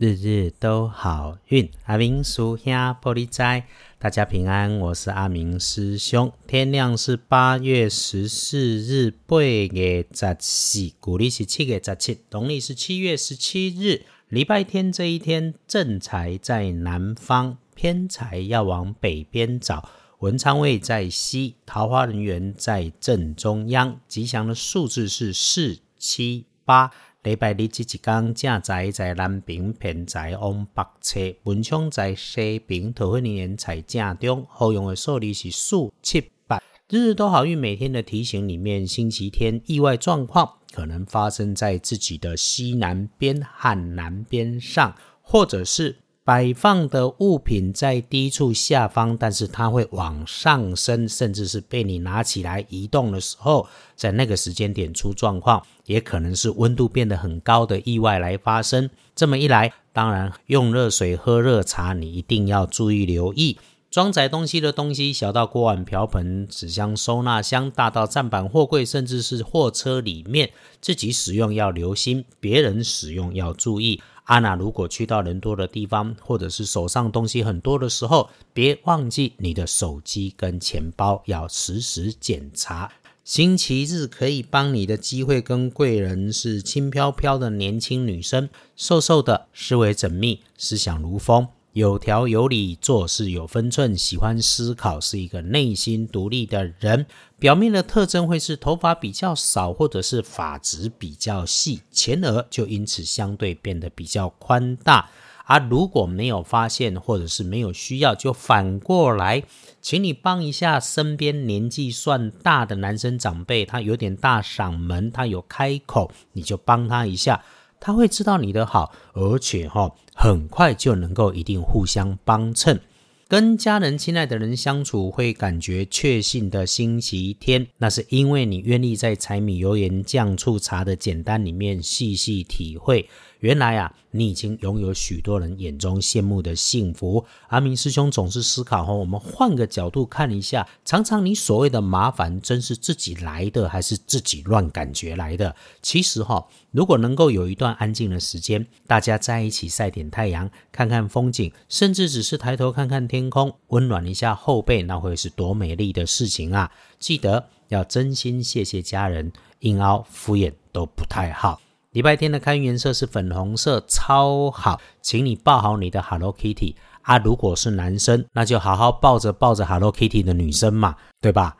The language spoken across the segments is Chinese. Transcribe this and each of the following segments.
日日都好运，阿明叔兄玻璃斋，大家平安，我是阿明师兄。天亮是八月十四日，八月十四，古历是七月十七，农历是七月十七日，礼拜天这一天，正财在南方，偏财要往北边找，文昌位在西，桃花人员在正中央，吉祥的数字是四七八。礼拜日即一天，正财在南平，偏在往北侧，文昌在西边，桃花年在正中。后用的数字是四七八。日日都好运，每天的提醒里面，星期天意外状况可能发生在自己的西南边和南边上，或者是。摆放的物品在低处下方，但是它会往上升，甚至是被你拿起来移动的时候，在那个时间点出状况，也可能是温度变得很高的意外来发生。这么一来，当然用热水喝热茶，你一定要注意留意。装载东西的东西，小到锅碗瓢盆、纸箱、收纳箱，大到站板、货柜，甚至是货车里面，自己使用要留心，别人使用要注意。阿娜，如果去到人多的地方，或者是手上东西很多的时候，别忘记你的手机跟钱包要时时检查。星期日可以帮你的机会跟贵人是轻飘飘的年轻女生，瘦瘦的，思维缜密，思想如风。有条有理，做事有分寸，喜欢思考，是一个内心独立的人。表面的特征会是头发比较少，或者是发质比较细，前额就因此相对变得比较宽大。而如果没有发现，或者是没有需要，就反过来，请你帮一下身边年纪算大的男生长辈，他有点大嗓门，他有开口，你就帮他一下。他会知道你的好，而且哈，很快就能够一定互相帮衬。跟家人、亲爱的人相处，会感觉确信的星期天，那是因为你愿意在柴米油盐酱醋茶的简单里面细细体会。原来啊，你已经拥有许多人眼中羡慕的幸福。阿明师兄总是思考哈，我们换个角度看一下，常常你所谓的麻烦，真是自己来的，还是自己乱感觉来的？其实哈，如果能够有一段安静的时间，大家在一起晒点太阳，看看风景，甚至只是抬头看看天空，温暖一下后背，那会是多美丽的事情啊！记得要真心谢谢家人，硬凹敷衍都不太好。礼拜天的开运颜色是粉红色，超好，请你抱好你的 Hello Kitty 啊！如果是男生，那就好好抱着抱着 Hello Kitty 的女生嘛，对吧？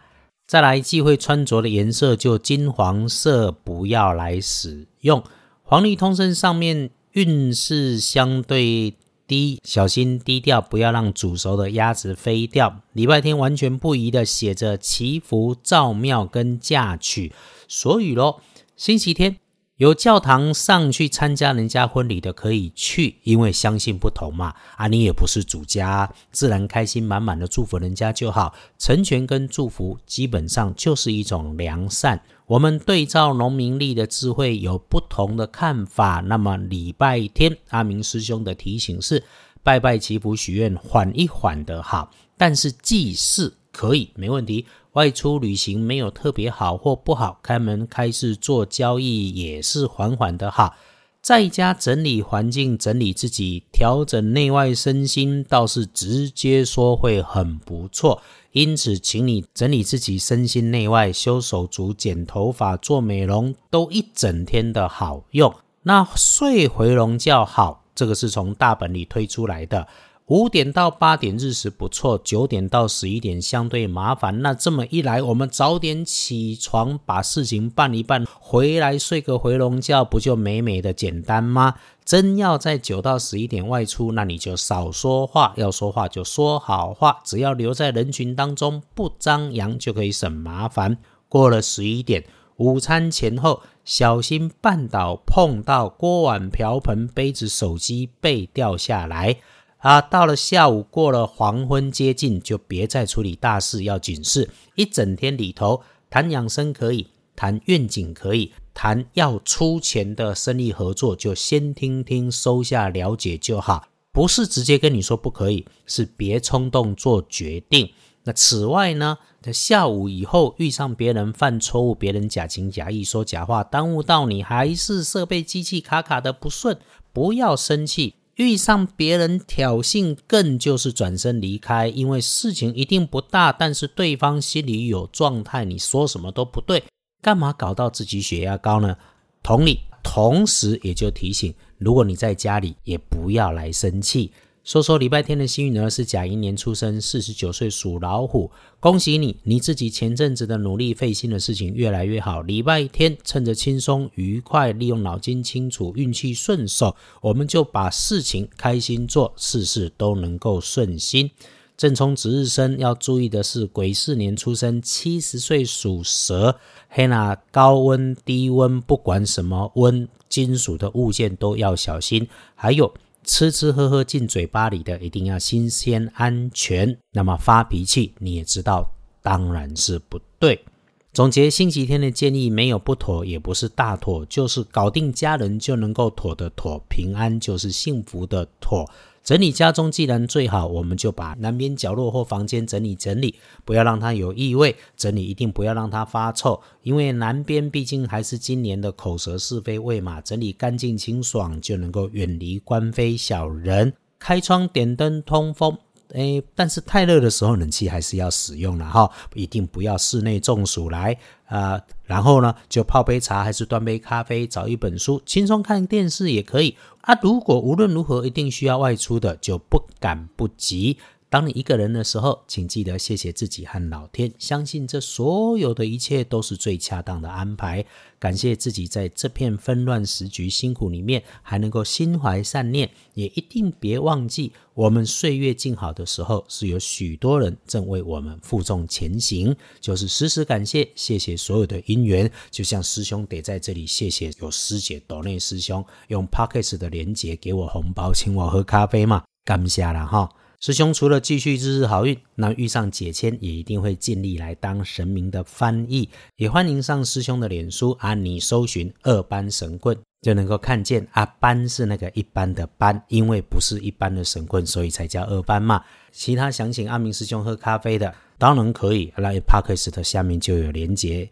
再来忌讳穿着的颜色就金黄色，不要来使用。黄历通胜上面运势相对低，小心低调，不要让煮熟的鸭子飞掉。礼拜天完全不宜的写着祈福、造庙跟嫁娶。所以咯，星期天。有教堂上去参加人家婚礼的可以去，因为相信不同嘛。啊，你也不是主家，自然开心满满的祝福人家就好。成全跟祝福基本上就是一种良善。我们对照农民历的智慧有不同的看法。那么礼拜天，阿明师兄的提醒是：拜拜祈福许愿，缓一缓的好。但是祭祀可以没问题。外出旅行没有特别好或不好，开门开市做交易也是缓缓的哈。在家整理环境，整理自己，调整内外身心，倒是直接说会很不错。因此，请你整理自己身心内外，修手足、剪头发、做美容，都一整天的好用。那睡回笼觉好，这个是从大本里推出来的。五点到八点日时不错，九点到十一点相对麻烦。那这么一来，我们早点起床，把事情办一办，回来睡个回笼觉，不就美美的简单吗？真要在九到十一点外出，那你就少说话，要说话就说好话，只要留在人群当中不张扬，就可以省麻烦。过了十一点，午餐前后小心绊倒、碰到锅碗瓢盆、杯子、手机被掉下来。啊，到了下午，过了黄昏接近，就别再处理大事，要警示。一整天里头，谈养生可以，谈愿景可以，谈要出钱的生意合作，就先听听，收下了解就好。不是直接跟你说不可以，是别冲动做决定。那此外呢，在下午以后遇上别人犯错误，别人假情假意说假话，耽误到你，还是设备机器卡卡的不顺，不要生气。遇上别人挑衅，更就是转身离开，因为事情一定不大，但是对方心里有状态，你说什么都不对，干嘛搞到自己血压高呢？同理，同时也就提醒，如果你在家里，也不要来生气。说说礼拜天的幸运儿是甲寅年出生，四十九岁属老虎，恭喜你！你自己前阵子的努力费心的事情越来越好。礼拜天趁着轻松愉快，利用脑筋清楚，运气顺手，我们就把事情开心做，事事都能够顺心。正冲值日生要注意的是，癸巳年出生，七十岁属蛇，黑那高温低温，不管什么温，金属的物件都要小心。还有。吃吃喝喝进嘴巴里的，一定要新鲜安全。那么发脾气，你也知道，当然是不对。总结星期天的建议，没有不妥，也不是大妥，就是搞定家人就能够妥的妥，平安就是幸福的妥。整理家中既然最好，我们就把南边角落或房间整理整理，不要让它有异味。整理一定不要让它发臭，因为南边毕竟还是今年的口舌是非位嘛。整理干净清爽，就能够远离官非小人。开窗点灯通风。哎，但是太热的时候，冷气还是要使用的哈，一定不要室内中暑来啊。然后呢，就泡杯茶，还是端杯咖啡，找一本书，轻松看电视也可以啊。如果无论如何一定需要外出的，就不敢不急。当你一个人的时候，请记得谢谢自己和老天，相信这所有的一切都是最恰当的安排。感谢自己在这片纷乱时局辛苦里面还能够心怀善念，也一定别忘记，我们岁月静好的时候，是有许多人正为我们负重前行。就是时时感谢，谢谢所有的因缘。就像师兄得在这里谢谢有师姐岛内师兄用 Pockets 的连结给我红包，请我喝咖啡嘛，感谢了哈。师兄除了继续日日好运，那遇上解签也一定会尽力来当神明的翻译。也欢迎上师兄的脸书啊，你搜寻二班神棍就能够看见啊，班是那个一般的班，因为不是一般的神棍，所以才叫二班嘛。其他想请阿明师兄喝咖啡的，当然可以，来 Parkes 的下面就有连结。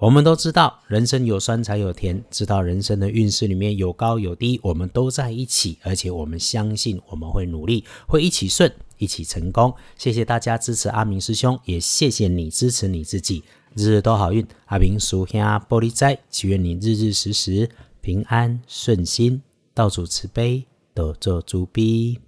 我们都知道，人生有酸才有甜。知道人生的运势里面有高有低，我们都在一起，而且我们相信我们会努力，会一起顺，一起成功。谢谢大家支持阿明师兄，也谢谢你支持你自己，日日都好运。阿明属下玻璃斋，祈愿你日日时时平安顺心，道主慈悲，多做主逼。